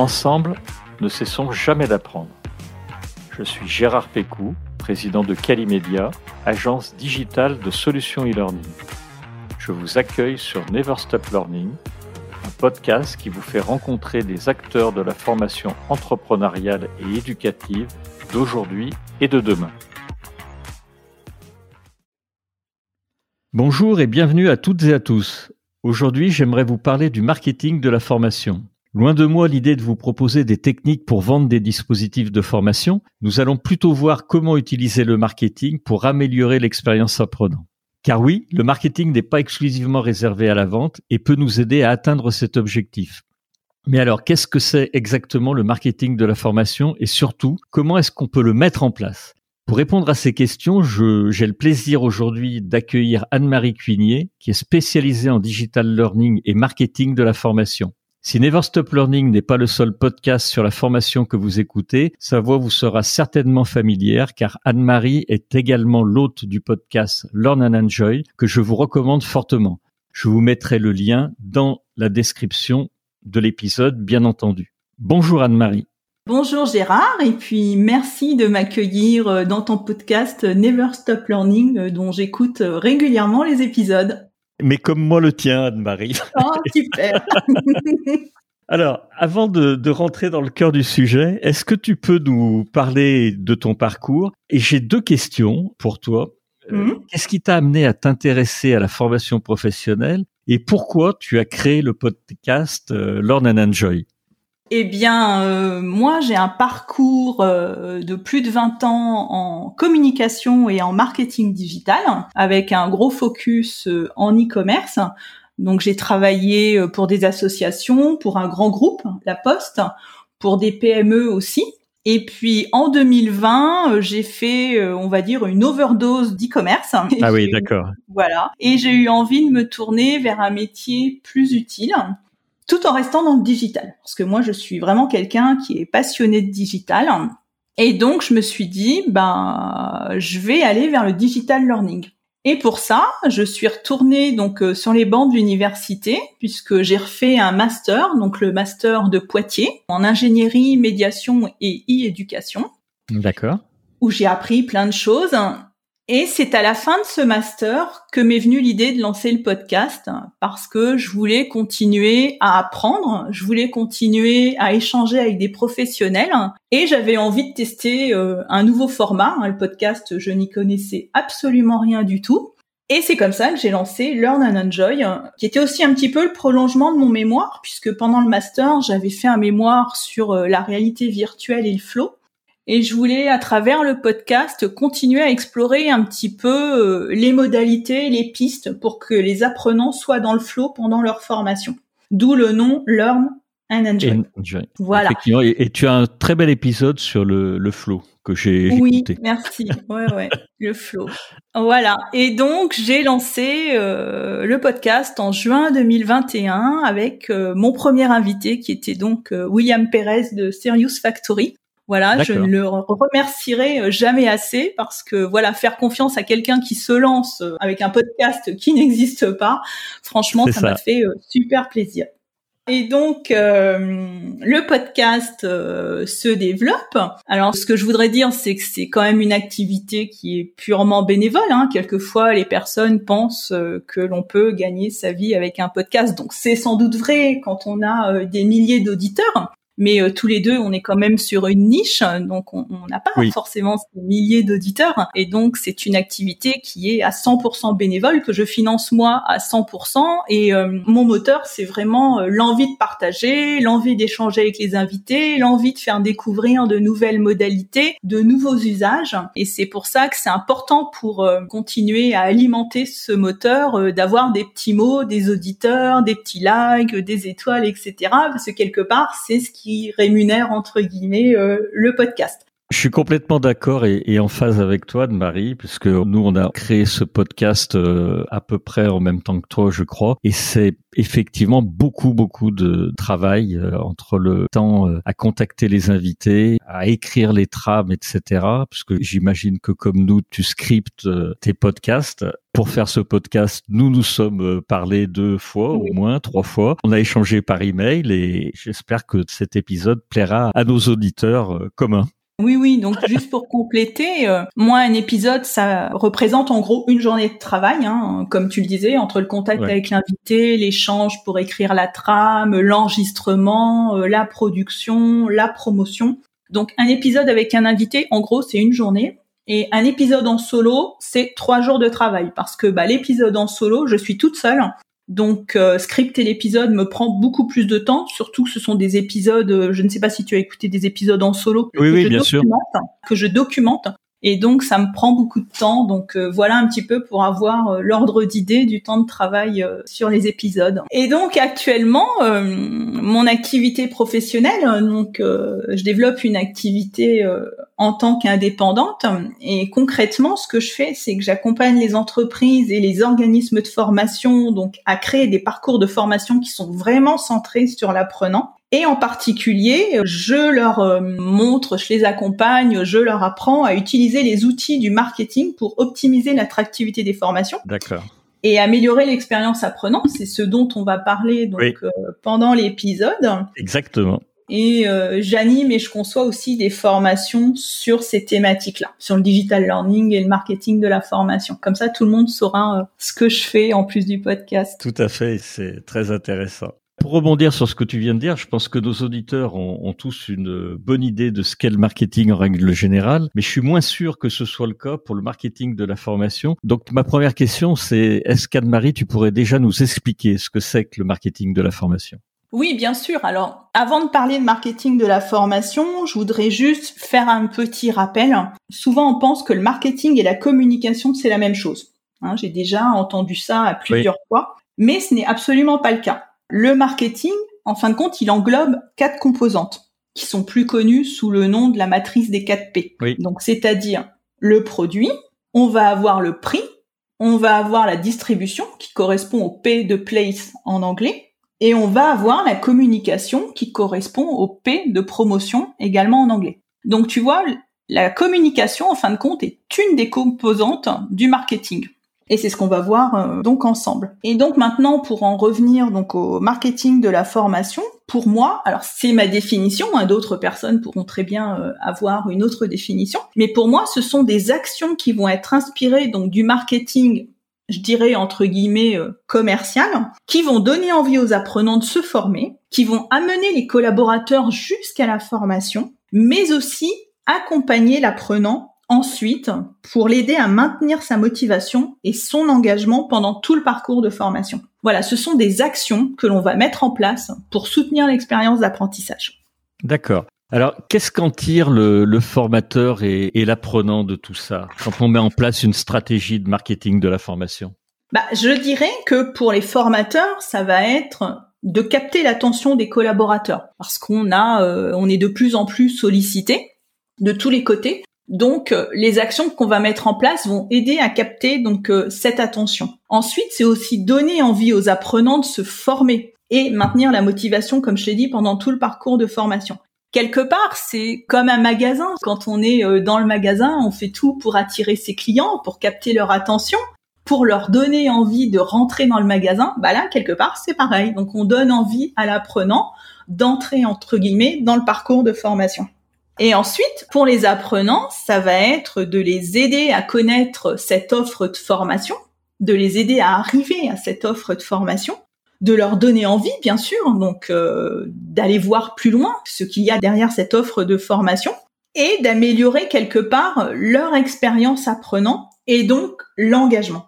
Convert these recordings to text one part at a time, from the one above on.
Ensemble, ne cessons jamais d'apprendre. Je suis Gérard Pécou, président de Calimedia, agence digitale de solutions e-learning. Je vous accueille sur Never Stop Learning, un podcast qui vous fait rencontrer des acteurs de la formation entrepreneuriale et éducative d'aujourd'hui et de demain. Bonjour et bienvenue à toutes et à tous. Aujourd'hui, j'aimerais vous parler du marketing de la formation. Loin de moi l'idée de vous proposer des techniques pour vendre des dispositifs de formation, nous allons plutôt voir comment utiliser le marketing pour améliorer l'expérience apprenant. Car oui, le marketing n'est pas exclusivement réservé à la vente et peut nous aider à atteindre cet objectif. Mais alors, qu'est-ce que c'est exactement le marketing de la formation et surtout, comment est-ce qu'on peut le mettre en place? Pour répondre à ces questions, j'ai le plaisir aujourd'hui d'accueillir Anne-Marie Cuinier, qui est spécialisée en digital learning et marketing de la formation. Si Never Stop Learning n'est pas le seul podcast sur la formation que vous écoutez, sa voix vous sera certainement familière car Anne-Marie est également l'hôte du podcast Learn and Enjoy que je vous recommande fortement. Je vous mettrai le lien dans la description de l'épisode, bien entendu. Bonjour Anne-Marie. Bonjour Gérard et puis merci de m'accueillir euh, dans ton podcast Never Stop Learning euh, dont j'écoute euh, régulièrement les épisodes mais comme moi le tien, Anne-Marie. Oh, super. Alors, avant de, rentrer dans le cœur du sujet, est-ce que tu peux nous parler de ton parcours? Et j'ai deux questions pour toi. Euh, mhm. Qu'est-ce qui t'a amené à t'intéresser à la formation professionnelle? Et pourquoi tu as créé le podcast euh, Learn and Enjoy? Eh bien, euh, moi, j'ai un parcours euh, de plus de 20 ans en communication et en marketing digital, avec un gros focus euh, en e-commerce. Donc, j'ai travaillé pour des associations, pour un grand groupe, La Poste, pour des PME aussi. Et puis en 2020, j'ai fait, on va dire, une overdose d'e-commerce. Ah oui, d'accord. Voilà. Et j'ai eu envie de me tourner vers un métier plus utile tout en restant dans le digital. Parce que moi, je suis vraiment quelqu'un qui est passionné de digital. Et donc, je me suis dit, ben, je vais aller vers le digital learning. Et pour ça, je suis retournée donc euh, sur les bancs de l'université puisque j'ai refait un master, donc le master de Poitiers en ingénierie, médiation et e-éducation. D'accord. Où j'ai appris plein de choses et c'est à la fin de ce master que m'est venue l'idée de lancer le podcast parce que je voulais continuer à apprendre, je voulais continuer à échanger avec des professionnels et j'avais envie de tester euh, un nouveau format. Le podcast, je n'y connaissais absolument rien du tout. Et c'est comme ça que j'ai lancé Learn and Enjoy, qui était aussi un petit peu le prolongement de mon mémoire, puisque pendant le master, j'avais fait un mémoire sur euh, la réalité virtuelle et le flow et je voulais à travers le podcast continuer à explorer un petit peu euh, les modalités, les pistes pour que les apprenants soient dans le flow pendant leur formation. D'où le nom Learn and Enjoy. Voilà. Et, tu as un très bel épisode sur le, le flow que j'ai oui, écouté. Oui, merci. Ouais, ouais, le flow. Voilà. Et donc j'ai lancé euh, le podcast en juin 2021 avec euh, mon premier invité qui était donc William Perez de Serious Factory. Voilà, je ne le remercierai euh, jamais assez parce que voilà, faire confiance à quelqu'un qui se lance euh, avec un podcast qui n'existe pas, franchement, ça m'a fait euh, super plaisir. Et donc le podcast se développe. Alors ce que je voudrais dire, c'est que c'est quand même une activité qui est purement bénévole. Hein. Quelquefois, les personnes pensent que l'on peut gagner sa vie avec un podcast. Donc c'est sans doute vrai quand on a des milliers d'auditeurs mais euh, tous les deux, on est quand même sur une niche, donc on n'a pas forcément des milliers d'auditeurs, et donc c'est une activité qui est à 100% bénévole que je finance moi à 100%, et euh, mon moteur, c'est vraiment euh, l'envie de partager, l'envie d'échanger avec les invités, l'envie de faire découvrir de nouvelles modalités, de nouveaux usages, et c'est pour ça que c'est important pour continuer à alimenter ce moteur, d'avoir des petits mots, des auditeurs, des petits likes, des étoiles, etc. Parce que quelque part, c'est ce qui rémunère entre guillemets euh, le podcast. Je suis complètement d'accord et, en phase avec toi, Marie, puisque nous, on a créé ce podcast euh, à peu près en même temps que toi, je crois, et c'est effectivement beaucoup, beaucoup de travail euh, entre le temps euh, à contacter les invités, à écrire les trames, etc. Puisque j'imagine que comme nous, tu scriptes tes podcasts. Pour faire ce podcast, nous nous sommes parlé deux fois, au moins trois fois. On a échangé par email et j'espère que cet épisode plaira à nos auditeurs communs. Oui, oui. Donc juste pour compléter, euh, moi un épisode, ça représente en gros une journée de travail, hein, comme tu le disais, entre le contact avec l'invité, l'échange pour écrire la trame, l'enregistrement, euh, la production, la promotion. Donc un épisode avec un invité, en gros, c'est une journée. Et un épisode en solo, c'est trois jours de travail parce que bah, l'épisode en solo, je suis toute seule. Donc euh, scripter l'épisode me prend beaucoup plus de temps, surtout que ce sont des épisodes, euh, je ne sais pas si tu as écouté des épisodes en solo que, oui, oui, bien sûr. que je documente. Et donc ça me prend beaucoup de temps. Donc euh, voilà un petit peu pour avoir euh, l'ordre d'idée du temps de travail euh, sur les épisodes. Et donc actuellement, mon activité professionnelle, donc je développe une activité en tant qu'indépendante. Et concrètement, ce que je fais, c'est que j'accompagne les entreprises et les organismes de formation donc à créer des parcours de formation qui sont vraiment centrés sur l'apprenant et en particulier, je leur euh, montre, je les accompagne, je leur apprends à utiliser les outils du marketing pour optimiser l'attractivité des formations. D'accord. Et améliorer l'expérience apprenante, c'est ce dont on va parler donc euh, pendant l'épisode. Exactement. Et euh, j'anime et je conçois aussi des formations sur ces thématiques-là, sur le digital learning et le marketing de la formation. Comme ça, tout le monde saura ce que je fais en plus du podcast. Tout à fait, c'est très intéressant. Pour rebondir sur ce que tu viens de dire, je pense que nos auditeurs ont, tous une bonne idée de ce qu'est le marketing en règle générale, mais je suis moins sûr que ce soit le cas pour le marketing de la formation. Donc ma première question, c'est est-ce qu'Anne-Marie, tu pourrais déjà nous expliquer ce que c'est que le marketing de la formation? Oui, bien sûr. Alors, avant de parler de marketing de la formation, je voudrais juste faire un petit rappel. Souvent, on pense que le marketing et la communication, c'est la même chose. Hein, j'ai déjà entendu ça à plusieurs fois, mais ce n'est absolument pas le cas. Le marketing, en fin de compte, il englobe quatre composantes qui sont plus connues sous le nom de la matrice des 4 P. Donc, c'est-à-dire le produit, on va avoir le prix, on va avoir la distribution qui correspond au P de place en anglais, et on va avoir la communication qui correspond au P de promotion également en anglais. Donc, tu vois, la communication, en fin de compte, est une des composantes du marketing. Et c'est ce qu'on va voir euh, donc ensemble. Et donc maintenant, pour en revenir donc au marketing de la formation, pour moi, alors c'est ma définition, hein, d'autres personnes pourront très bien euh, avoir une autre définition, mais pour moi, ce sont des actions qui vont être inspirées donc du marketing je dirais entre guillemets euh, commercial, qui vont donner envie aux apprenants de se former, qui vont amener les collaborateurs jusqu'à la formation, mais aussi accompagner l'apprenant ensuite pour l'aider à maintenir sa motivation et son engagement pendant tout le parcours de formation. Voilà, ce sont des actions que l'on va mettre en place pour soutenir l'expérience d'apprentissage. D'accord. Alors, qu'est-ce qu'en tire le, formateur et, l'apprenant de tout ça quand on met en place une stratégie de marketing de la formation? Bah, Je dirais que pour les formateurs, ça va être de capter l'attention des collaborateurs parce qu'on a, euh, on est de plus en plus sollicité de tous les côtés donc, euh, les actions qu'on va mettre en place vont aider à capter donc euh, cette attention. Ensuite, c'est aussi donner envie aux apprenants de se former et maintenir la motivation, comme je l'ai dit, pendant tout le parcours de formation. Quelque part, c'est comme un magasin. Quand on est euh, dans le magasin, on fait tout pour attirer ses clients, pour capter leur attention, pour leur donner envie de rentrer dans le magasin. Bah là, quelque part, c'est pareil. Donc, on donne envie à l'apprenant d'entrer entre guillemets dans le parcours de formation. Et ensuite, pour les apprenants, ça va être de les aider à connaître cette offre de formation, de les aider à arriver à cette offre de formation, de leur donner envie, bien sûr, donc euh, d'aller voir plus loin ce qu'il y a derrière cette offre de formation, et d'améliorer quelque part leur expérience apprenant et donc l'engagement.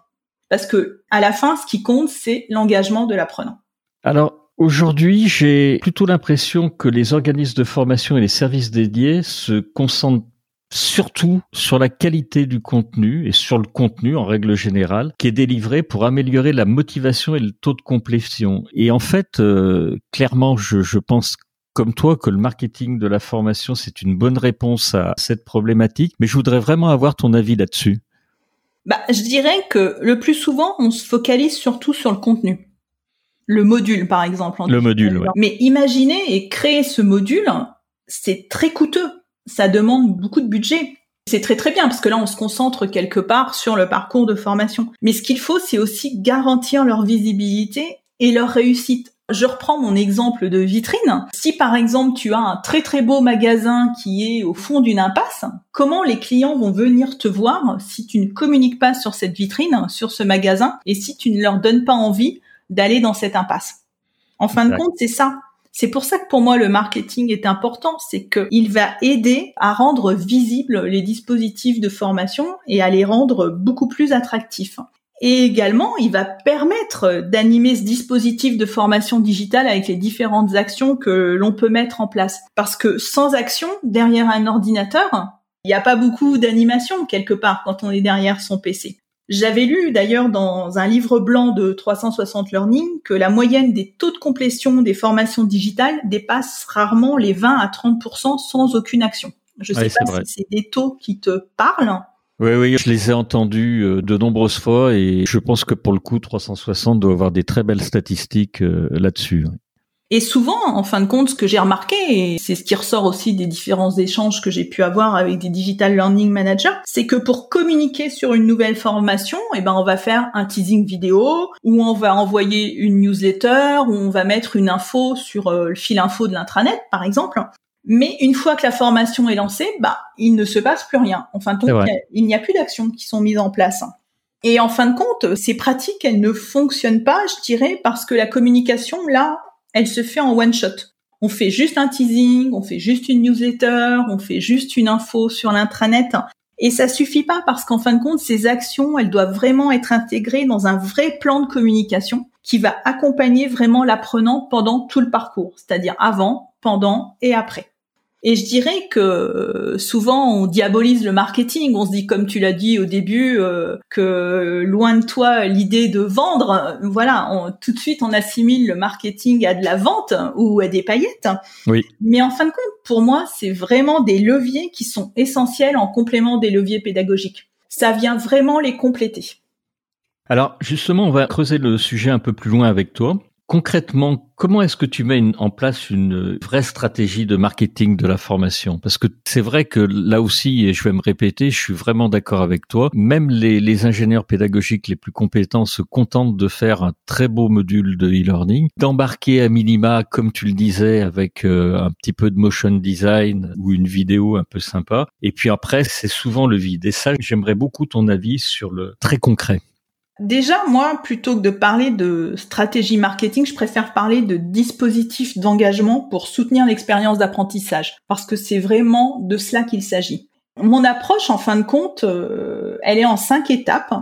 Parce que à la fin, ce qui compte, c'est l'engagement de l'apprenant. Alors, Aujourd'hui, j'ai plutôt l'impression que les organismes de formation et les services dédiés se concentrent surtout sur la qualité du contenu et sur le contenu en règle générale qui est délivré pour améliorer la motivation et le taux de complétion. Et en fait, euh, clairement, je, je pense comme toi que le marketing de la formation, c'est une bonne réponse à cette problématique, mais je voudrais vraiment avoir ton avis là-dessus. Bah, je dirais que le plus souvent, on se focalise surtout sur le contenu. Le module, par exemple. Le module, ouais. Mais imaginez et créer ce module, c'est très coûteux. Ça demande beaucoup de budget. C'est très très bien parce que là on se concentre quelque part sur le parcours de formation. Mais ce qu'il faut c'est aussi garantir leur visibilité et leur réussite. Je reprends mon exemple de vitrine. Si par exemple tu as un très très beau magasin qui est au fond d'une impasse, comment les clients vont venir te voir si tu ne communiques pas sur cette vitrine, sur ce magasin, et si tu ne leur donnes pas envie d'aller dans cette impasse En fin de compte, c'est ça. C'est pour ça que pour moi le marketing est important, c'est qu'il va aider à rendre visibles les dispositifs de formation et à les rendre beaucoup plus attractifs. Et également, il va permettre d'animer ce dispositif de formation digitale avec les différentes actions que l'on peut mettre en place. Parce que sans action, derrière un ordinateur, il n'y a pas beaucoup d'animation quelque part quand on est derrière son PC. J'avais lu d'ailleurs dans un livre blanc de 360 Learning que la moyenne des taux de complétion des formations digitales dépasse rarement les 20 à 30% sans aucune action. Je sais pas si c'est des taux qui te parlent. Oui, oui, je les ai entendus euh, de nombreuses fois et je pense que pour le coup, 360 doit avoir des très belles statistiques euh, là-dessus. Et souvent, en fin de compte, ce que j'ai remarqué, et c'est ce qui ressort aussi des différents échanges que j'ai pu avoir avec des digital learning managers, c'est que pour communiquer sur une nouvelle formation, eh ben, on va faire un teasing vidéo, ou on va envoyer une newsletter, ou on va mettre une info sur euh, le fil info de l'intranet, par exemple. Mais une fois que la formation est lancée, bah, il ne se passe plus rien. En fin de compte, il n'y a, plus d'actions qui sont mises en place. Et en fin de compte, ces pratiques, elles ne fonctionnent pas, je dirais, parce que la communication, là, elle se fait en one shot. On fait juste un teasing, on fait juste une newsletter, on fait juste une info sur l'intranet. Et ça suffit pas parce qu'en fin de compte, ces actions, elles doivent vraiment être intégrées dans un vrai plan de communication qui va accompagner vraiment l'apprenant pendant tout le parcours, c'est-à-dire avant, pendant et après. Et je dirais que euh, souvent on diabolise le marketing. On se dit, comme tu l'as dit au début, euh, que loin de toi l'idée de vendre. Voilà, on, tout de suite on assimile le marketing à de la vente ou à des paillettes. Oui. Mais en fin de compte, pour moi, c'est vraiment des leviers qui sont essentiels en complément des leviers pédagogiques. Ça vient vraiment les compléter. Alors justement, on va creuser le sujet un peu plus loin avec toi. Concrètement, comment est-ce que tu mets en place une vraie stratégie de marketing de la formation? Parce que c'est vrai que là aussi, et je vais me répéter, je suis vraiment d'accord avec toi, même les, ingénieurs pédagogiques les plus compétents se contentent de faire un très beau module de e-learning, d'embarquer à minima, comme tu le disais, avec euh, un petit peu de motion design ou une vidéo un peu sympa. Et puis après, c'est souvent le vide. Et ça, j'aimerais beaucoup ton avis sur le très concret. Déjà, moi, plutôt que de parler de stratégie marketing, je préfère parler de dispositifs d'engagement pour soutenir l'expérience d'apprentissage, parce que c'est vraiment de cela qu'il s'agit. Mon approche, en fin de compte, euh, elle est en cinq étapes.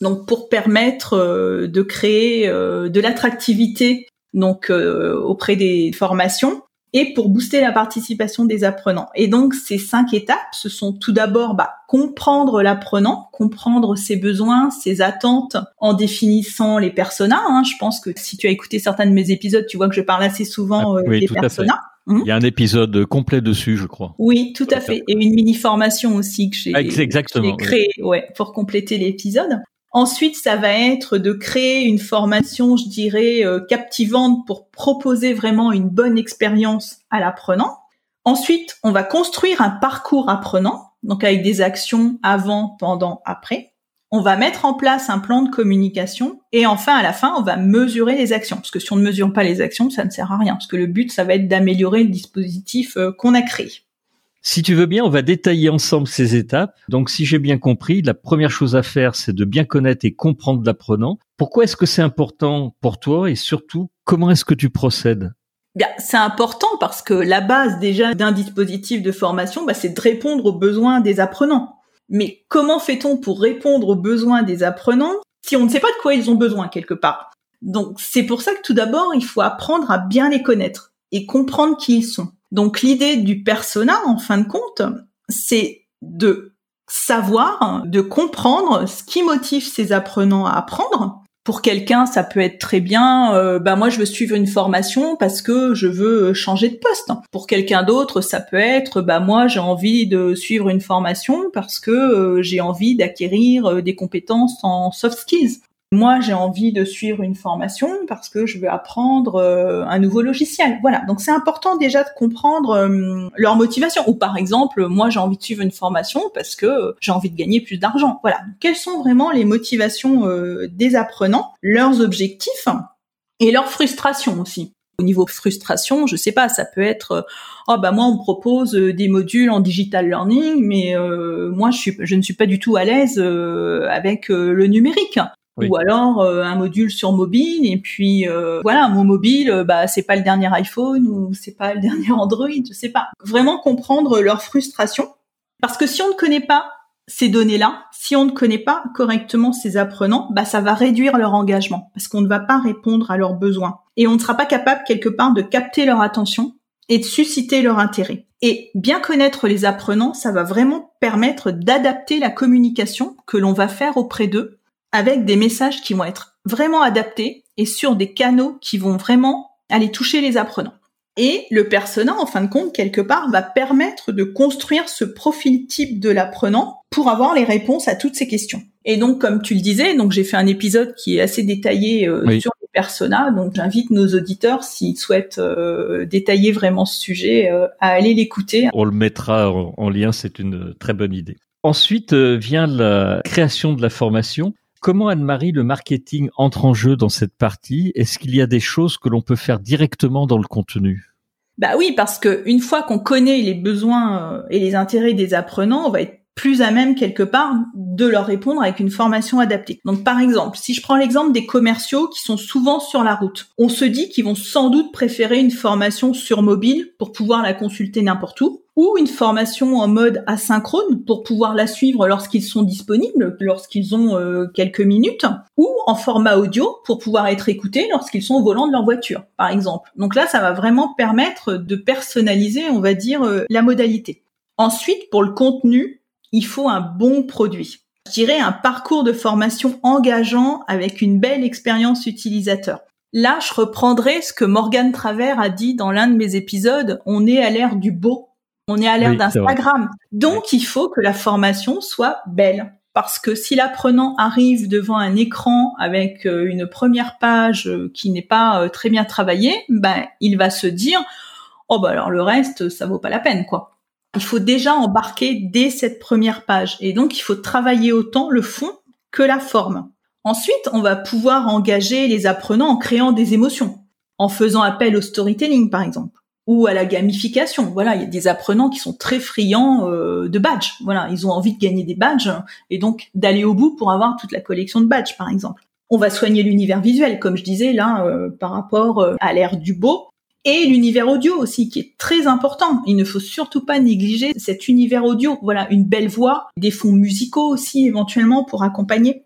Donc, pour permettre euh, de créer euh, de l'attractivité donc auprès des formations, et pour booster la participation des apprenants. Et donc ces cinq étapes, ce sont tout d'abord bah, comprendre l'apprenant, comprendre ses besoins, ses attentes en définissant les personas. Hein. Je pense que si tu as écouté certains de mes épisodes, tu vois que je parle assez souvent euh, des personas. Hum. Il y a un épisode complet dessus, je crois. Oui, tout à fait. Et une mini formation aussi que j'ai ah, créée ouais, pour compléter l'épisode. Ensuite, ça va être de créer une formation, je dirais, euh, captivante pour proposer vraiment une bonne expérience à l'apprenant. Ensuite, on va construire un parcours apprenant, donc avec des actions avant, pendant, après. On va mettre en place un plan de communication et enfin, à la fin, on va mesurer les actions. Parce que si on ne mesure pas les actions, ça ne sert à rien. Parce que le but, ça va être d'améliorer le dispositif euh, qu'on a créé. Si tu veux bien, on va détailler ensemble ces étapes. Donc, si j'ai bien compris, la première chose à faire, c'est de bien connaître et comprendre l'apprenant. Pourquoi est-ce que c'est important pour toi et surtout, comment est-ce que tu procèdes? Bien, c'est important parce que la base déjà d'un dispositif de formation, bah, c'est de répondre aux besoins des apprenants. Mais comment fait-on pour répondre aux besoins des apprenants si on ne sait pas de quoi ils ont besoin quelque part? Donc, c'est pour ça que tout d'abord, il faut apprendre à bien les connaître et comprendre qui ils sont. Donc l'idée du persona, en fin de compte, c'est de savoir, de comprendre ce qui motive ces apprenants à apprendre Pour quelqu'un, ça peut être très bien. Euh, bah moi, je veux suivre une formation parce que je veux changer de poste. Pour quelqu'un d'autre, ça peut être bah moi, j'ai envie de suivre une formation parce que euh, j'ai envie d'acquérir euh, des compétences en soft skills. Moi, j'ai envie de suivre une formation parce que je veux apprendre euh, un nouveau logiciel. Voilà. Donc, c'est important déjà de comprendre euh, leur motivation. Ou par exemple, moi, j'ai envie de suivre une formation parce que j'ai envie de gagner plus d'argent. Voilà. quelles sont vraiment les motivations euh, des apprenants, leurs objectifs et leurs frustrations aussi? Au niveau frustration, je sais pas, ça peut être oh bah moi on propose des modules en digital learning, mais moi je suis je ne suis pas du tout à l'aise avec le numérique. Ou alors euh, un module sur mobile et puis euh, voilà mon mobile euh, bah c'est pas le dernier iPhone ou c'est pas le dernier Android je sais pas. Vraiment comprendre leur frustration. Parce que si on ne connaît pas ces données-là, si on ne connaît pas correctement ces apprenants, bah ça va réduire leur engagement parce qu'on ne va pas répondre à leurs besoins. Et on ne sera pas capable quelque part de capter leur attention et de susciter leur intérêt. Et bien connaître les apprenants, ça va vraiment permettre d'adapter la communication que l'on va faire auprès d'eux avec des messages qui vont être vraiment adaptés et sur des canaux qui vont vraiment aller toucher les apprenants. Et le persona, en fin de compte, quelque part, va permettre de construire ce profil type de l'apprenant pour avoir les réponses à toutes ces questions. Et donc, comme tu le disais, donc j'ai fait un épisode qui est assez détaillé euh, sur les personas. Donc, j'invite nos auditeurs, s'ils souhaitent euh, détailler vraiment ce sujet, euh, à aller l'écouter. On le mettra en lien, c'est une très bonne idée. Ensuite vient la création de la formation. Comment, Anne-Marie, le marketing entre en jeu dans cette partie? Est-ce qu'il y a des choses que l'on peut faire directement dans le contenu? Bah oui, parce que une fois qu'on connaît les besoins euh, et les intérêts des apprenants, on va être plus à même quelque part de leur répondre avec une formation adaptée. Donc par exemple, si je prends l'exemple des commerciaux qui sont souvent sur la route, on se dit qu'ils vont sans doute préférer une formation sur mobile pour pouvoir la consulter n'importe où, ou une formation en mode asynchrone pour pouvoir la suivre lorsqu'ils sont disponibles, lorsqu'ils ont euh, quelques minutes, ou en format audio pour pouvoir être écoutés lorsqu'ils sont au volant de leur voiture, par exemple. Donc là, ça va vraiment permettre de personnaliser, on va dire, euh, la modalité. Ensuite, pour le contenu, il faut un bon produit. Je dirais un parcours de formation engageant avec une belle expérience utilisateur. Là, je reprendrai ce que Morgane Travers a dit dans l'un de mes épisodes, on est à l'ère du beau on est à l'ère d'Instagram. Donc, il faut que la formation soit belle. Parce que si l'apprenant arrive devant un écran avec euh, une première page euh, qui n'est pas euh, très bien travaillée, ben, il va se dire, oh bah alors le reste, ça vaut pas la peine, quoi. Il faut déjà embarquer dès cette première page. Et donc, il faut travailler autant le fond que la forme. Ensuite, on va pouvoir engager les apprenants en créant des émotions, en faisant appel au storytelling, par exemple ou à la gamification. Voilà, il y a des apprenants qui sont très friands euh, de badges. Voilà, ils ont envie de gagner des badges et donc d'aller au bout pour avoir toute la collection de badges, par exemple. On va soigner l'univers visuel, comme je disais là, euh, par rapport euh, à l'ère du beau. Et l'univers audio aussi, qui est très important. Il ne faut surtout pas négliger cet univers audio. Voilà, une belle voix, des fonds musicaux aussi éventuellement pour accompagner.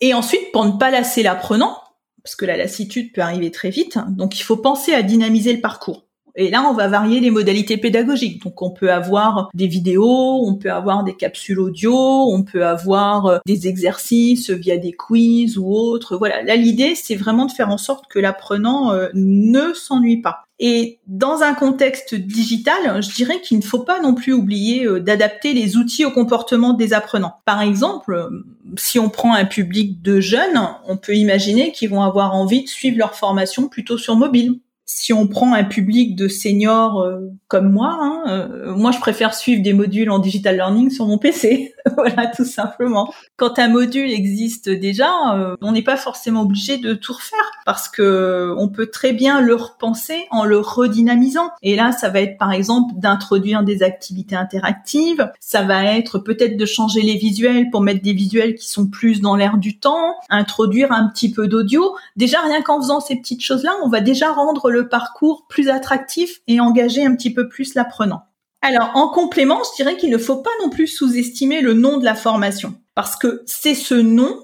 Et ensuite, pour ne pas lasser l'apprenant, parce que la lassitude peut arriver très vite, donc il faut penser à dynamiser le parcours. Et là, on va varier les modalités pédagogiques. Donc, on peut avoir des vidéos, on peut avoir des capsules audio, on peut avoir euh, des exercices via des quiz ou autres. Voilà. Là, l'idée, c'est vraiment de faire en sorte que l'apprenant euh, ne s'ennuie pas. Et dans un contexte digital, je dirais qu'il ne faut pas non plus oublier euh, d'adapter les outils au comportement des apprenants. Par exemple, si on prend un public de jeunes, on peut imaginer qu'ils vont avoir envie de suivre leur formation plutôt sur mobile si on prend un public de seniors euh, comme moi, hein, euh, moi je préfère suivre des modules en digital learning sur mon PC. voilà, tout simplement. Quand un module existe déjà, euh, on n'est pas forcément obligé de tout refaire parce que on peut très bien le repenser en le redynamisant. Et là, ça va être par exemple d'introduire des activités interactives. Ça va être peut-être de changer les visuels pour mettre des visuels qui sont plus dans l'air du temps, introduire un petit peu d'audio. Déjà, rien qu'en faisant ces petites choses-là, on va déjà rendre le parcours plus attractif et engager un petit peu plus l'apprenant. Alors, en complément, je dirais qu'il ne faut pas non plus sous-estimer le nom de la formation, parce que c'est ce nom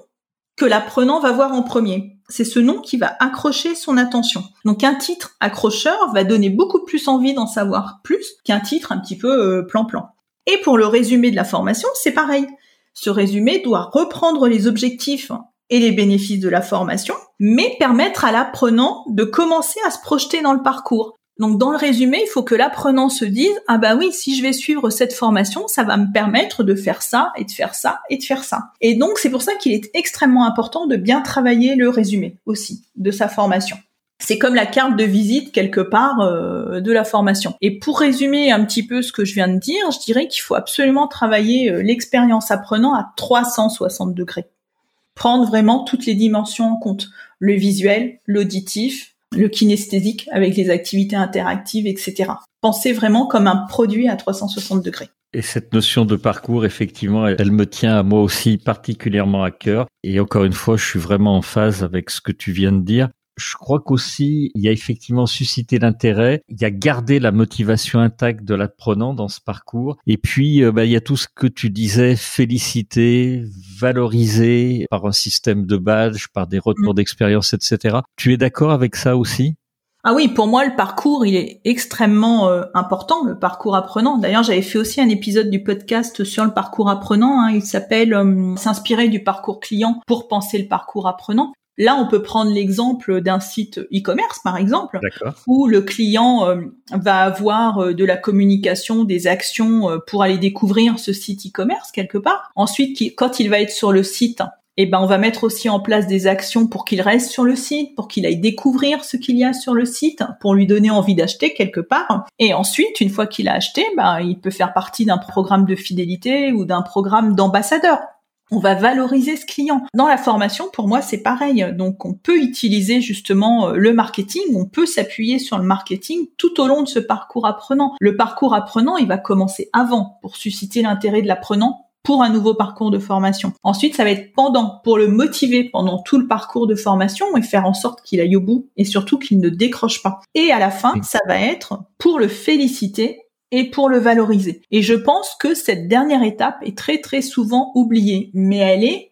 que l'apprenant va voir en premier. C'est ce nom qui va accrocher son attention. Donc un titre accrocheur va donner beaucoup plus envie d'en savoir plus qu'un titre un petit peu euh, plan-plan. Et pour le résumé de la formation, c'est pareil. Ce résumé doit reprendre les objectifs et les bénéfices de la formation, mais permettre à l'apprenant de commencer à se projeter dans le parcours. Donc dans le résumé, il faut que l'apprenant se dise ah bah oui, si je vais suivre cette formation, ça va me permettre de faire ça et de faire ça et de faire ça. Et donc c'est pour ça qu'il est extrêmement important de bien travailler le résumé aussi de sa formation. C'est comme la carte de visite quelque part euh, de la formation. Et pour résumer un petit peu ce que je viens de dire, je dirais qu'il faut absolument travailler euh, l'expérience apprenant à 360 degrés. Prendre vraiment toutes les dimensions en compte. Le visuel, l'auditif, le kinesthésique avec les activités interactives, etc. Pensez vraiment comme un produit à 360 degrés. Et cette notion de parcours, effectivement, elle me tient à moi aussi particulièrement à cœur. Et encore une fois, je suis vraiment en phase avec ce que tu viens de dire je crois qu'aussi, il y a effectivement suscité l'intérêt, il y a gardé la motivation intacte de l'apprenant dans ce parcours. Et puis, euh, bah, il y a tout ce que tu disais, féliciter, valoriser par un système de badge, par des retours mm. d'expérience, etc. Tu es d'accord avec ça aussi? Ah oui, pour moi, le parcours, il est extrêmement euh, important, le parcours apprenant. D'ailleurs, j'avais fait aussi un épisode du podcast sur le parcours apprenant. Hein. il s'appelle euh, S'inspirer du parcours client pour penser le parcours apprenant. Là, on peut prendre l'exemple d'un site e-commerce, par exemple, où le client euh, va avoir euh, de la communication, des actions euh, pour aller découvrir ce site e-commerce quelque part. Ensuite, quand il va être sur le site, eh ben, on va mettre aussi en place des actions pour qu'il reste sur le site, pour qu'il aille découvrir ce qu'il y a sur le site, pour lui donner envie d'acheter quelque part. Et ensuite, une fois qu'il a acheté, ben, il peut faire partie d'un programme de fidélité ou d'un programme d'ambassadeur on va valoriser ce client. Dans la formation, pour moi, c'est pareil. Donc, on peut utiliser justement euh, le marketing, on peut s'appuyer sur le marketing tout au long de ce parcours apprenant. Le parcours apprenant, il va commencer avant pour susciter l'intérêt de l'apprenant pour un nouveau parcours de formation. Ensuite, ça va être pendant pour le motiver pendant tout le parcours de formation et faire en sorte qu'il aille au bout et surtout qu'il ne décroche pas. Et à la fin, ça va être pour le féliciter et pour le valoriser. Et je pense que cette dernière étape est très très souvent oubliée, mais elle est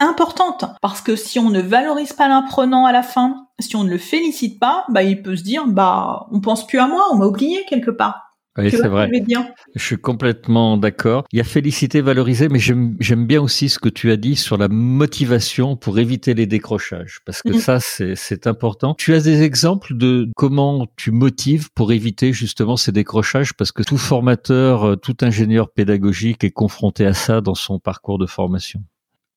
importante parce que si on ne valorise pas l'apprenant à la fin, si on ne le félicite pas, bah il peut se dire bah on pense plus à moi, on m'a oublié quelque part. Oui, c'est vrai. Je suis complètement d'accord. Il y a félicité, valoriser, mais j'aime bien aussi ce que tu as dit sur la motivation pour éviter les décrochages, parce que mhm. ça, c'est important. Tu as des exemples de comment tu motives pour éviter justement ces décrochages, parce que tout formateur, euh, tout ingénieur pédagogique est confronté à ça dans son parcours de formation.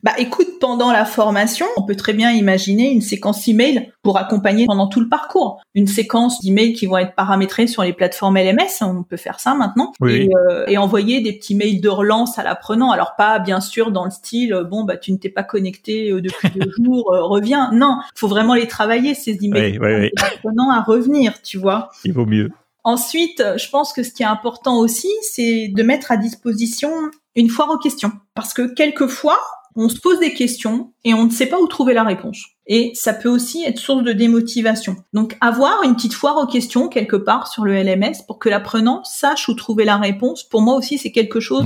Bah écoute, pendant la formation, on peut très bien imaginer une séquence email pour accompagner pendant tout le parcours. Une séquence d'emails qui vont être paramétrés sur les plateformes LMS, on peut faire ça maintenant, et, euh, et, envoyer des petits mails de relance à l'apprenant. Alors pas bien sûr dans le style euh, bon bah tu ne t'es pas connecté euh, depuis deux jours, reviens. Non, faut vraiment les travailler ces emails oui, l'apprenant à revenir, tu vois. Il vaut mieux. Ensuite, je pense que ce qui est important aussi, c'est de mettre à disposition une foire aux questions. Parce que quelquefois, on se pose des questions et on ne sait pas où trouver la réponse. Et ça peut aussi être source de démotivation. Donc avoir une petite foire aux questions quelque part sur le LMS pour que l'apprenant sache où trouver la réponse, pour moi aussi c'est quelque chose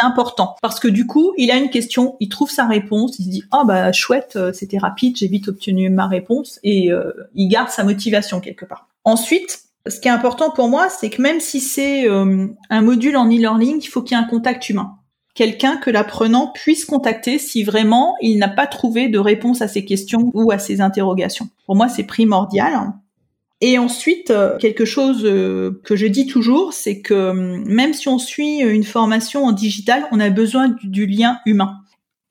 d'important. Parce que du coup, il a une question, il trouve sa réponse, il se dit oh bah chouette, euh, c'était rapide, j'ai vite obtenu ma réponse et euh, il garde sa motivation quelque part. Ensuite, ce qui est important pour moi, c'est que même si c'est euh, un module en e-learning, il faut qu'il y ait un contact humain quelqu'un que l'apprenant puisse contacter si vraiment il n'a pas trouvé de réponse à ses questions ou à ses interrogations. Pour moi, c'est primordial. Et ensuite, euh, quelque chose euh, que je dis toujours, c'est que euh, même si on suit une formation en digital, on a besoin du, lien humain.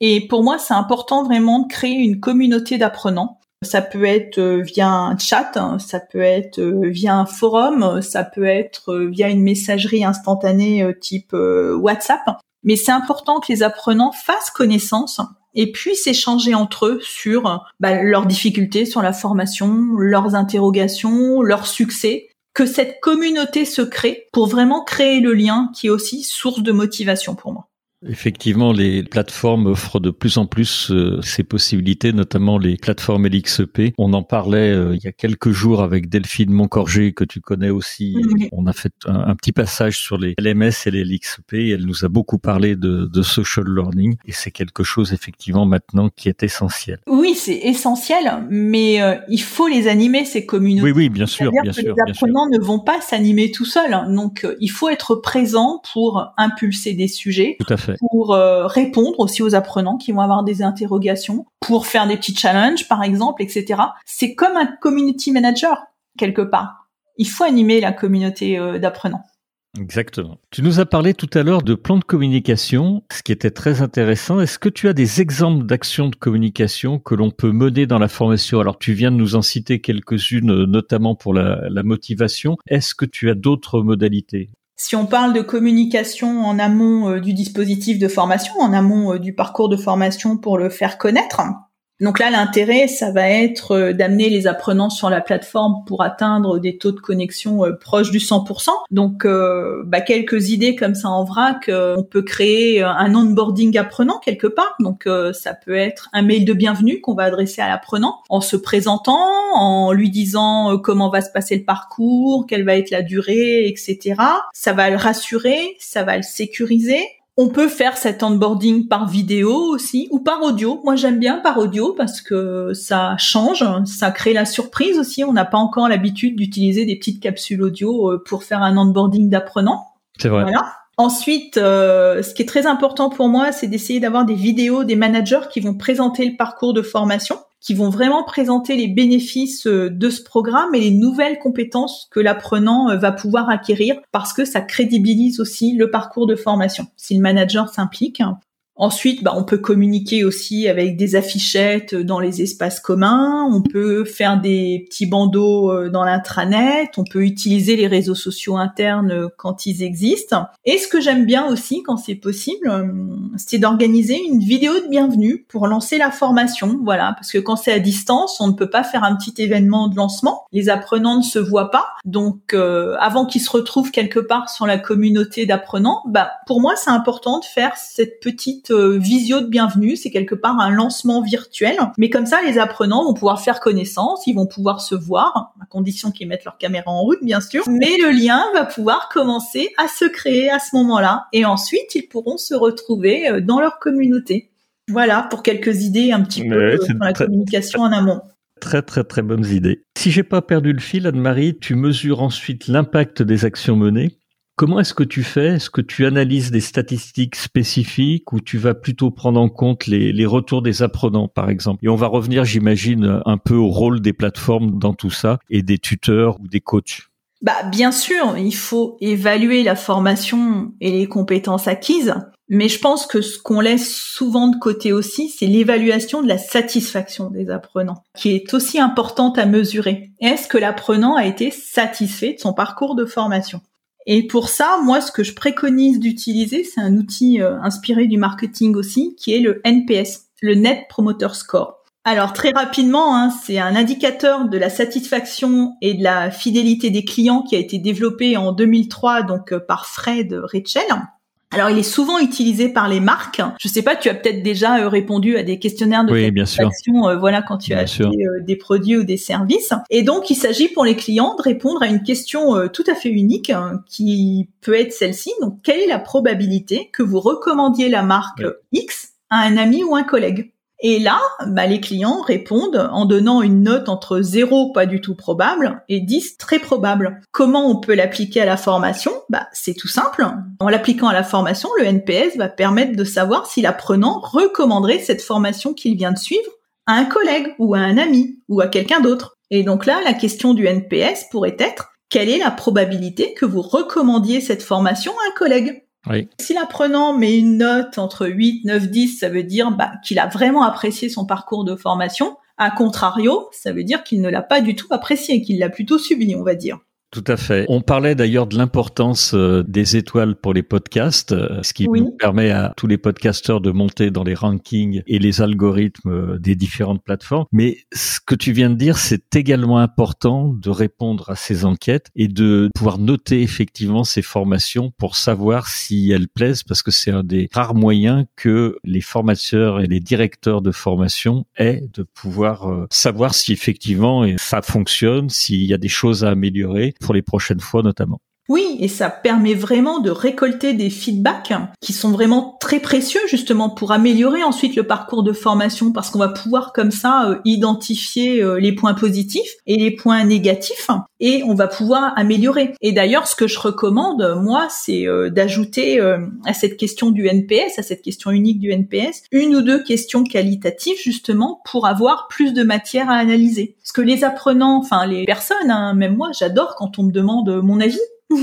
Et pour moi, c'est important vraiment de créer une communauté d'apprenants. Ça peut être via un chat, hein, ça peut être via un forum, ça peut être via une messagerie instantanée type WhatsApp. Mais c'est important que les apprenants fassent connaissance et puissent échanger entre eux sur bah, leurs difficultés sur la formation, leurs interrogations, leurs succès, que cette communauté se crée pour vraiment créer le lien qui est aussi source de motivation pour moi. Effectivement, les plateformes offrent de plus en plus euh, ces possibilités, notamment les plateformes LXEP. On en parlait euh, il y a quelques jours avec Delphine Moncorgé, que tu connais aussi. On a fait un, petit passage sur les LMS et les LXEP. Et elle nous a beaucoup parlé de, de social learning. Et c'est quelque chose, effectivement, maintenant qui est essentiel. Oui, c'est essentiel, mais euh, il faut les animer, ces communautés. Oui, oui, bien sûr, bien sûr. Les apprenants ne vont pas s'animer tout seuls. Donc, il faut être présent pour impulser des sujets. Tout à fait fait. pour euh, répondre aussi aux apprenants qui vont avoir des interrogations, pour faire des petits challenges par exemple, etc. C'est comme un community manager quelque part. Il faut animer la communauté euh, d'apprenants. Exactement. Tu nous as parlé tout à l'heure de plans de communication, ce qui était très intéressant. Est-ce que tu as des exemples d'actions de communication que l'on peut mener dans la formation? Alors, tu viens de nous en citer quelques-unes, notamment pour la, la motivation. Est-ce que tu as d'autres modalités? Si on parle de communication en amont euh, du dispositif de formation, en amont euh, du parcours de formation pour le faire connaître, donc là, l'intérêt, ça va être euh, d'amener les apprenants sur la plateforme pour atteindre des taux de connexion euh, proches du 100%. Donc, euh, bah, quelques idées comme ça en vrac. on peut créer un onboarding apprenant quelque part. Donc, ça peut être un mail de bienvenue qu'on va adresser à l'apprenant en se présentant, en lui disant comment va se passer le parcours, quelle va être la durée, etc. Ça va le rassurer, ça va le sécuriser. On peut faire cet onboarding par vidéo aussi ou par audio. Moi, j'aime bien par audio parce que ça change, ça crée la surprise aussi. On n'a pas encore l'habitude d'utiliser des petites capsules audio euh, pour faire un onboarding d'apprenant. C'est vrai. Voilà. Ensuite, euh, ce qui est très important pour moi, c'est d'essayer d'avoir des vidéos des managers qui vont présenter le parcours de formation qui vont vraiment présenter les bénéfices euh, de ce programme et les nouvelles compétences que l'apprenant euh, va pouvoir acquérir parce que ça crédibilise aussi le parcours de formation. Si le manager s'implique, Ensuite, bah, on peut communiquer aussi avec des affichettes dans les espaces communs, on peut faire des petits bandeaux euh, dans l'intranet, on peut utiliser les réseaux sociaux internes quand ils existent. Et ce que j'aime bien aussi quand c'est possible, euh, c'est d'organiser une vidéo de bienvenue pour lancer la formation. Voilà, parce que quand c'est à distance, on ne peut pas faire un petit événement de lancement. Les apprenants ne se voient pas. Donc, euh, avant qu'ils se retrouvent quelque part sur la communauté d'apprenants, bah, pour moi, c'est important de faire cette petite euh, visio de bienvenue, c'est quelque part un lancement virtuel. Mais comme ça, les apprenants vont pouvoir faire connaissance, ils vont pouvoir se voir, à condition qu'ils mettent leur caméra en route, bien sûr. Mais le lien va pouvoir commencer à se créer à ce moment-là. Et ensuite, ils pourront se retrouver euh, dans leur communauté. Voilà, pour quelques idées un petit peu euh, sur la communication en amont. Très très très bonnes idées. Si j'ai pas perdu le fil, Anne-Marie, tu mesures ensuite l'impact des actions menées. Comment est-ce que tu fais? Est-ce que tu analyses des statistiques spécifiques ou tu vas plutôt prendre en compte les, retours des apprenants, par exemple? Et on va revenir, j'imagine, un peu au rôle des plateformes dans tout ça et des tuteurs ou des coachs. Bah, bien sûr, il faut évaluer la formation et les compétences acquises, mais je pense que ce qu'on laisse souvent de côté aussi, c'est l'évaluation de la satisfaction des apprenants, qui est aussi importante à mesurer. Est-ce que l'apprenant a été satisfait de son parcours de formation? Et pour ça, moi, ce que je préconise d'utiliser, c'est un outil euh, inspiré du marketing aussi, qui est le NPS, le Net Promoter Score. Alors très rapidement, hein, c'est un indicateur de la satisfaction et de la fidélité des clients qui a été développé en 2003 donc euh, par Fred Rachel. Alors, il est souvent utilisé par les marques. Je sais pas, tu as peut-être déjà euh, répondu à des questionnaires de oui, euh, voilà, quand tu as acheté euh, des produits ou des services. Et donc, il s'agit pour les clients de répondre à une question tout à fait unique, hein, qui peut être celle-ci. Donc, quelle est la probabilité que vous recommandiez la marque X à un ami ou un collègue? Et là, bah, les clients répondent en donnant une note entre 0 pas du tout probable et 10 très probable. Comment on peut l'appliquer à la formation? Bah, C'est tout simple. En l'appliquant à la formation, le NPS va permettre de savoir si l'apprenant recommanderait cette formation qu'il vient de suivre à un collègue ou à un ami ou à quelqu'un d'autre. Et donc là, la question du NPS pourrait être quelle est la probabilité que vous recommandiez cette formation à un collègue? Si l'apprenant met une note entre 8, 9, 10, ça veut dire bah, qu'il a vraiment apprécié son parcours de formation. A contrario, ça veut dire qu'il ne l'a pas du tout apprécié, qu'il l'a plutôt subi, on va dire. Tout à fait. On parlait d'ailleurs de l'importance euh, des étoiles pour les podcasts, euh, ce qui permet à tous les podcasteurs de monter dans les rankings et les algorithmes euh, des différentes plateformes. Mais ce que tu viens de dire, c'est également important de répondre à ces enquêtes et de pouvoir noter effectivement ces formations pour savoir si elles plaisent, parce que c'est un des rares moyens que les formateurs et les directeurs de formation aient de pouvoir savoir si effectivement ça fonctionne, s'il y a des choses à améliorer pour les prochaines fois notamment. Oui, et ça permet vraiment de récolter des feedbacks qui sont vraiment très précieux justement pour améliorer ensuite le parcours de formation parce qu'on va pouvoir comme ça euh, identifier euh, les points positifs et les points négatifs et on va pouvoir améliorer. Et d'ailleurs, ce que je recommande, moi, c'est euh, d'ajouter à cette question du NPS, à cette question unique du NPS, une ou deux questions qualitatives justement pour avoir plus de matière à analyser. Parce que les apprenants, enfin les personnes, hein, même moi, j'adore quand on me demande mon avis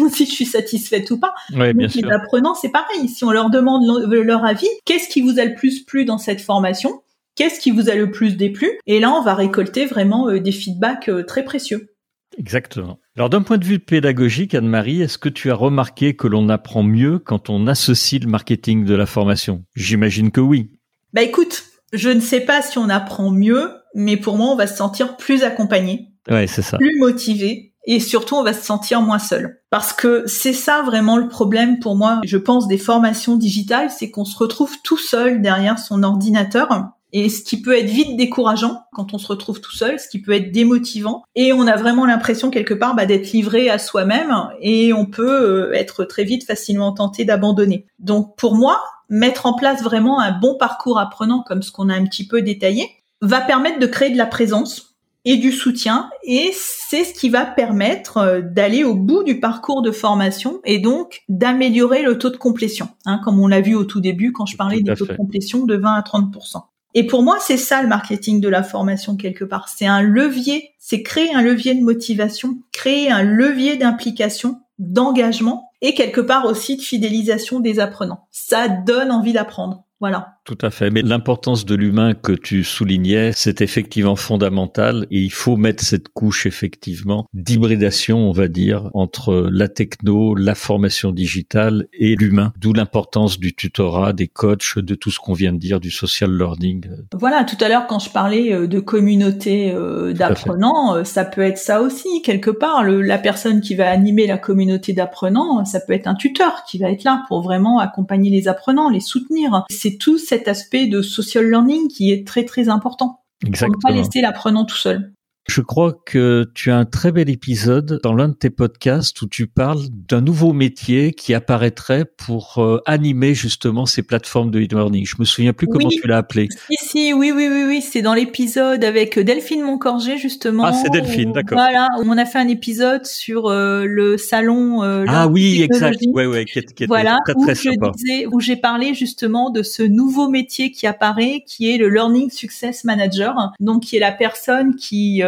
si je suis satisfaite ou pas. Bien les apprenants, c'est pareil. Si on leur demande leur avis, qu'est-ce qui vous a le plus plu dans cette formation? Qu'est-ce qui vous a le plus déplu? Et là, on va récolter vraiment euh, des feedbacks euh, très précieux. Exactement. Alors d'un point de vue pédagogique, Anne-Marie, est-ce que tu as remarqué que l'on apprend mieux quand on associe le marketing de la formation? J'imagine que oui. Bah écoute, je ne sais pas si on apprend mieux, mais pour moi, on va se sentir plus accompagné. Ouais, c'est ça. Plus motivé et surtout on va se sentir moins seul. Parce que c'est ça vraiment le problème pour moi, je pense, des formations digitales, c'est qu'on se retrouve tout seul derrière son ordinateur. Et ce qui peut être vite décourageant quand on se retrouve tout seul, ce qui peut être démotivant, et on a vraiment l'impression quelque part bah, d'être livré à soi-même, et on peut euh, être très vite facilement tenté d'abandonner. Donc pour moi, mettre en place vraiment un bon parcours apprenant comme ce qu'on a un petit peu détaillé, va permettre de créer de la présence et du soutien et c'est ce qui va permettre euh, d'aller au bout du parcours de formation et donc d'améliorer le taux de complétion, hein, comme on l'a vu au tout début quand je parlais des taux de complétion de 20 à 30% et pour moi, c'est ça le marketing de la formation quelque part. C'est un levier, c'est créer un levier de motivation, créer un levier d'implication, d'engagement et quelque part aussi de fidélisation des apprenants. Ça donne envie d'apprendre. Voilà. Tout à fait. Mais l'importance de l'humain que tu soulignais, c'est effectivement fondamental et il faut mettre cette couche effectivement d'hybridation, on va dire, entre la techno, la formation digitale et l'humain. D'où l'importance du tutorat, des coachs, de tout ce qu'on vient de dire, du social learning. Voilà, tout à l'heure quand je parlais euh, de communauté euh, d'apprenants, euh, ça peut être ça aussi quelque part. la personne qui va animer la communauté d'apprenants, ça peut être un tuteur qui va être là pour vraiment accompagner les apprenants, les soutenir. C'est tout cette cet aspect de social learning qui est très très important. Exactement. Pour ne pas laisser l'apprenant tout seul. Je crois que tu as un très bel épisode dans l'un de tes podcasts où tu parles d'un nouveau métier qui apparaîtrait pour euh, animer justement ces plateformes de e-learning. Je me souviens plus comment tu l'as appelé. Si, si, oui, oui, oui, oui. C'est dans l'épisode avec Delphine Moncorgé justement. Ah, c'est Delphine, d'accord. Voilà, on a fait un épisode sur euh, le salon. Euh, ah oui, exact. Ouais, ouais, qui, qui voilà, très, très où je disais, où j'ai parlé justement de ce nouveau métier qui apparaît, qui est le Learning Success Manager. Donc, qui est la personne qui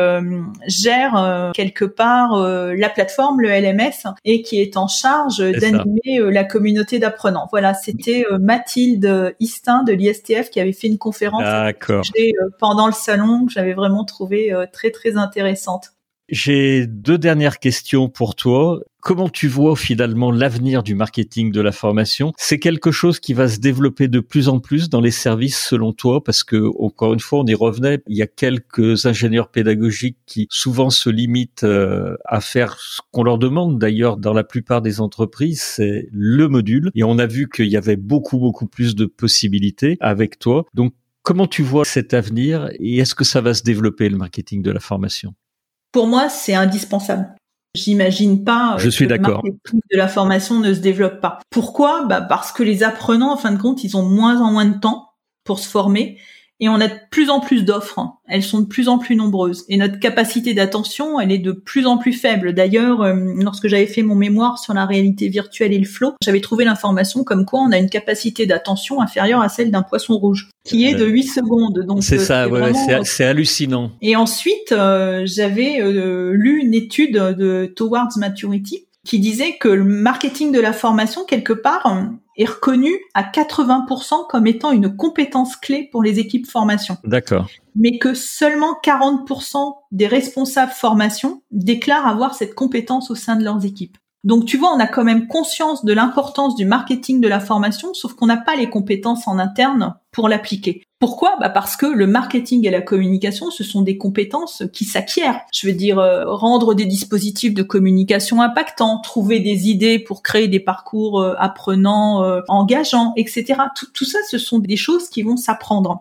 gère euh, quelque part euh, la plateforme, le LMS, et qui est en charge d'animer la communauté d'apprenants. Voilà, c'était Mathilde Istin de l'ISTF qui avait fait une conférence pendant le salon que j'avais vraiment trouvé très très intéressante. J'ai deux dernières questions pour toi. Comment tu vois finalement l'avenir du marketing de la formation? C'est quelque chose qui va se développer de plus en plus dans les services selon toi? Parce que, encore une fois, on y revenait, il y a quelques ingénieurs pédagogiques qui souvent se limitent euh, à faire ce qu'on leur demande d'ailleurs dans la plupart des entreprises, c'est le module. Et on a vu qu'il y avait beaucoup, beaucoup plus de possibilités avec toi. Donc, comment tu vois cet avenir et est-ce que ça va se développer le marketing de la formation? Pour moi, c'est indispensable. J'imagine pas Je suis que le marketing de la formation ne se développe pas. Pourquoi? Bah Parce que les apprenants, en fin de compte, ils ont moins en moins de temps pour se former et on a de plus en plus d'offres. Hein. Elles sont de plus en plus nombreuses et notre capacité d'attention, elle est de plus en plus faible. D'ailleurs, euh, lorsque j'avais fait mon mémoire sur la réalité virtuelle et le flow, j'avais trouvé l'information comme quoi on a une capacité d'attention inférieure à celle d'un poisson rouge, qui est de 8 secondes. Donc c'est euh, ça, ouais, c'est hallucinant. Et ensuite, euh, j'avais lu une étude de Towards Maturity qui disait que le marketing de la formation, quelque part, est reconnu à 80% comme étant une compétence clé pour les équipes formation. D'accord. Mais que seulement 40% des responsables formation déclarent avoir cette compétence au sein de leurs équipes. Donc tu vois, on a quand même conscience de l'importance du marketing de la formation, sauf qu'on n'a pas les compétences en interne pour l'appliquer. Pourquoi? Bah Parce que le marketing et la communication, ce sont des compétences qui s'acquièrent. Je veux dire, euh, rendre des dispositifs de communication impactants, trouver des idées pour créer des parcours euh, apprenants, euh, engageants, etc. Tout, tout ça, ce sont des choses qui vont s'apprendre.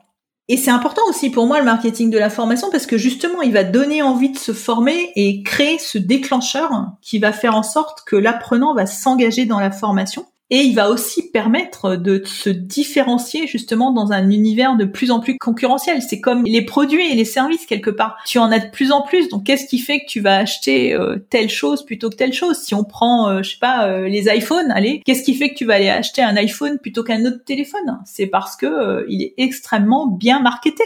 Et c'est important aussi pour moi le marketing de la formation parce que justement, il va donner envie de se former et créer ce déclencheur qui va faire en sorte que l'apprenant va s'engager dans la formation et il va aussi permettre de se différencier justement dans un univers de plus en plus concurrentiel. C'est comme les produits et les services quelque part. Tu en as de plus en plus. Donc qu'est-ce qui fait que tu vas acheter euh, telle chose plutôt que telle chose? Si on prend, euh, je sais pas, euh, les iPhones, allez, qu'est-ce qui fait que tu vas aller acheter un iPhone plutôt qu'un autre téléphone? C'est parce que il est extrêmement bien marketé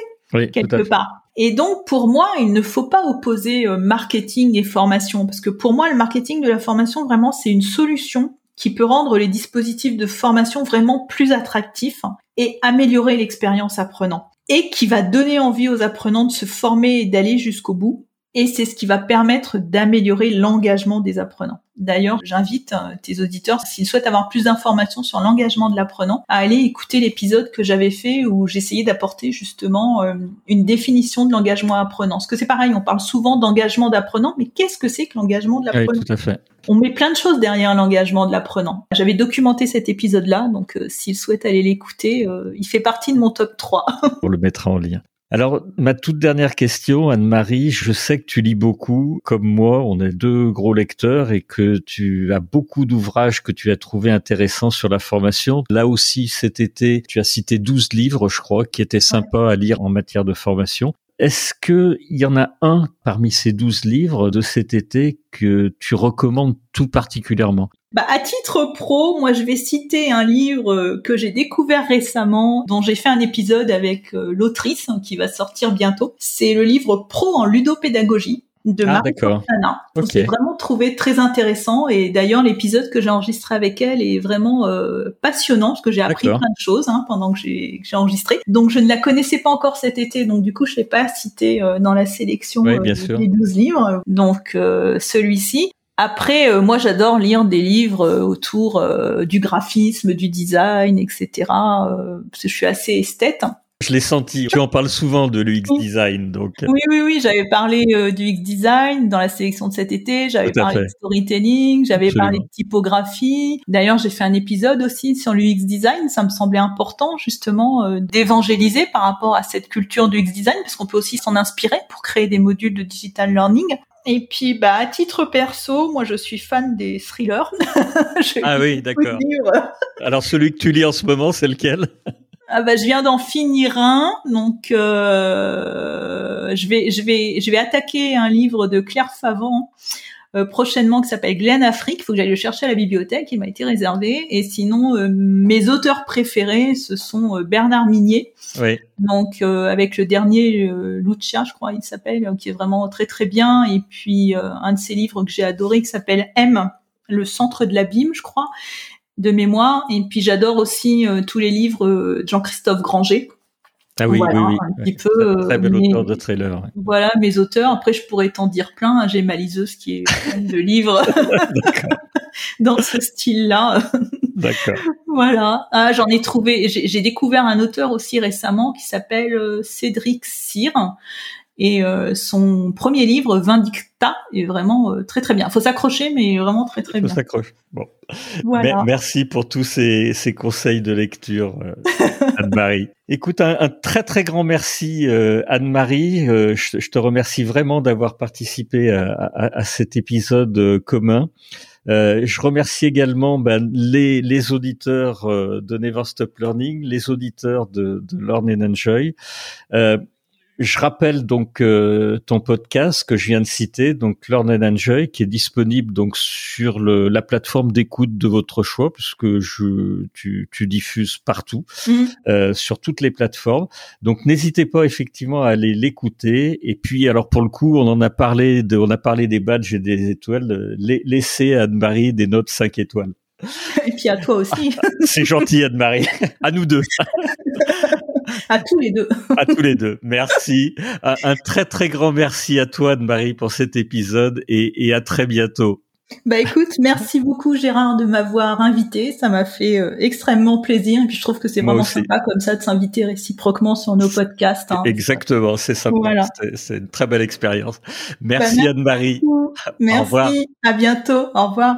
quelque part. Et donc, pour moi, il ne faut pas opposer marketing et formation, parce que pour moi, le marketing de la formation, vraiment, c'est une solution qui peut rendre les dispositifs de formation vraiment plus attractifs et améliorer l'expérience apprenant. Et qui va donner envie aux apprenants de se former et d'aller jusqu'au bout. Et c'est ce qui va permettre d'améliorer l'engagement des apprenants. D'ailleurs, j'invite euh, tes auditeurs, s'ils souhaitent avoir plus d'informations sur l'engagement de l'apprenant, à aller écouter l'épisode que j'avais fait où j'essayais d'apporter justement euh, une définition de l'engagement apprenant. Parce que c'est pareil, on parle souvent d'engagement d'apprenant, mais qu'est-ce que c'est que l'engagement de l'apprenant? Oui, tout à fait. On met plein de choses derrière l'engagement de l'apprenant. J'avais documenté cet épisode-là, donc euh, s'ils souhaitent aller l'écouter, il fait partie de mon top 3. On le mettra en lien. Alors, ma toute dernière question, Anne-Marie, je sais que tu lis beaucoup, comme moi, on est deux gros lecteurs et que tu as beaucoup d'ouvrages que tu as trouvé intéressants sur la formation. Là aussi, cet été, tu as cité 12 livres, je crois, qui étaient sympas à lire en matière de formation. Est-ce qu'il y en a un parmi ces 12 livres de cet été que tu recommandes tout particulièrement? Bah, à titre pro, moi je vais citer un livre euh, que j'ai découvert récemment, dont j'ai fait un épisode avec euh, l'autrice hein, qui va sortir bientôt. C'est le livre Pro en ludopédagogie de ah, Marie Fontana. J'ai vraiment trouvé très intéressant et d'ailleurs l'épisode que j'ai enregistré avec elle est vraiment euh, passionnant parce que j'ai appris plein de choses hein, pendant que j'ai enregistré. Donc je ne la connaissais pas encore cet été, donc du coup je l'ai pas cité dans la sélection des 12 livres. Donc celui-ci. Après, euh, moi, j'adore lire des livres euh, autour euh, du graphisme, du design, etc. parce que je suis assez esthète. Je l'ai senti. Tu en parles souvent de l'UX design, donc. Oui, oui, oui. J'avais parlé du UX design dans la sélection de cet été. J'avais parlé de storytelling. J'avais parlé de typographie. D'ailleurs, j'ai fait un épisode aussi sur l'UX design. Ça me semblait important, justement, d'évangéliser par rapport à cette culture du UX design, parce qu'on peut aussi s'en inspirer pour créer des modules de digital learning. Et puis, bah, à titre perso, moi, je suis fan des thrillers. ah oui, d'accord. Alors, celui que tu lis en ce moment, c'est lequel? Ah bah, je viens d'en finir un, donc euh, je vais, je vais, je vais attaquer un livre de Claire Favant euh, prochainement qui s'appelle Glen Afrique. Il faut que j'aille le chercher à la bibliothèque. Il m'a été réservé. Et sinon, euh, mes auteurs préférés, ce sont euh, Bernard Minier. Oui. Donc avec le dernier Lucia, je crois, il s'appelle, qui est vraiment très très bien. Et puis un de ses livres que j'ai adoré qui s'appelle M, le centre de l'abîme, je crois, de mémoire. Et puis j'adore aussi tous les livres de Jean-Christophe Granger. Ah oui, oui, oui. Un petit peu. Très, bel auteur de trailer. Voilà, mes auteurs. Après, je pourrais t'en dire plein. J'ai ma liseuse qui est pleine de livres dans ce style-là. D'accord. Voilà. Ah, j'en ai trouvé. J'ai découvert un auteur aussi récemment qui s'appelle euh, Cédric Cyr et euh, son premier livre, Vindicta, est vraiment euh, très très bien. Faut s'accrocher, mais vraiment très très bien. Faut s'accrocher. Bon. merci pour tous ces, ces conseils de lecture, euh, Anne-Marie. Écoute, un, un, très très grand merci, Anne-Marie. Je, je, te remercie vraiment d'avoir participé à, à, à, cet épisode commun. je remercie également ben, les, les, auditeurs de Never Stop Learning, les auditeurs de, de Learn and Enjoy. Je rappelle donc euh, ton podcast que je viens de citer, donc Learn and Enjoy, qui est disponible donc sur le, la plateforme d'écoute de votre choix, puisque je, tu, tu diffuses partout, mhm. euh, sur toutes les plateformes. Donc n'hésitez pas effectivement à aller l'écouter. Et puis alors pour le coup, on en a parlé, de, on a parlé des badges et des étoiles. laissez à Anne-Marie des notes 5 étoiles. Et puis à toi aussi. C'est gentil Anne-Marie. À nous deux. à tous les deux. à tous les deux. Merci. Un, très très grand merci à toi, Anne-Marie, pour cet épisode et, à très bientôt. Bah écoute, merci beaucoup Gérard de m'avoir invité, ça m'a fait euh, extrêmement plaisir et puis je trouve que c'est vraiment sympa comme ça de s'inviter réciproquement sur nos podcasts. Hein. Exactement, c'est sympa, voilà. c'est une très belle expérience. Merci bah, Anne-Marie. Merci, au revoir. à bientôt, au revoir.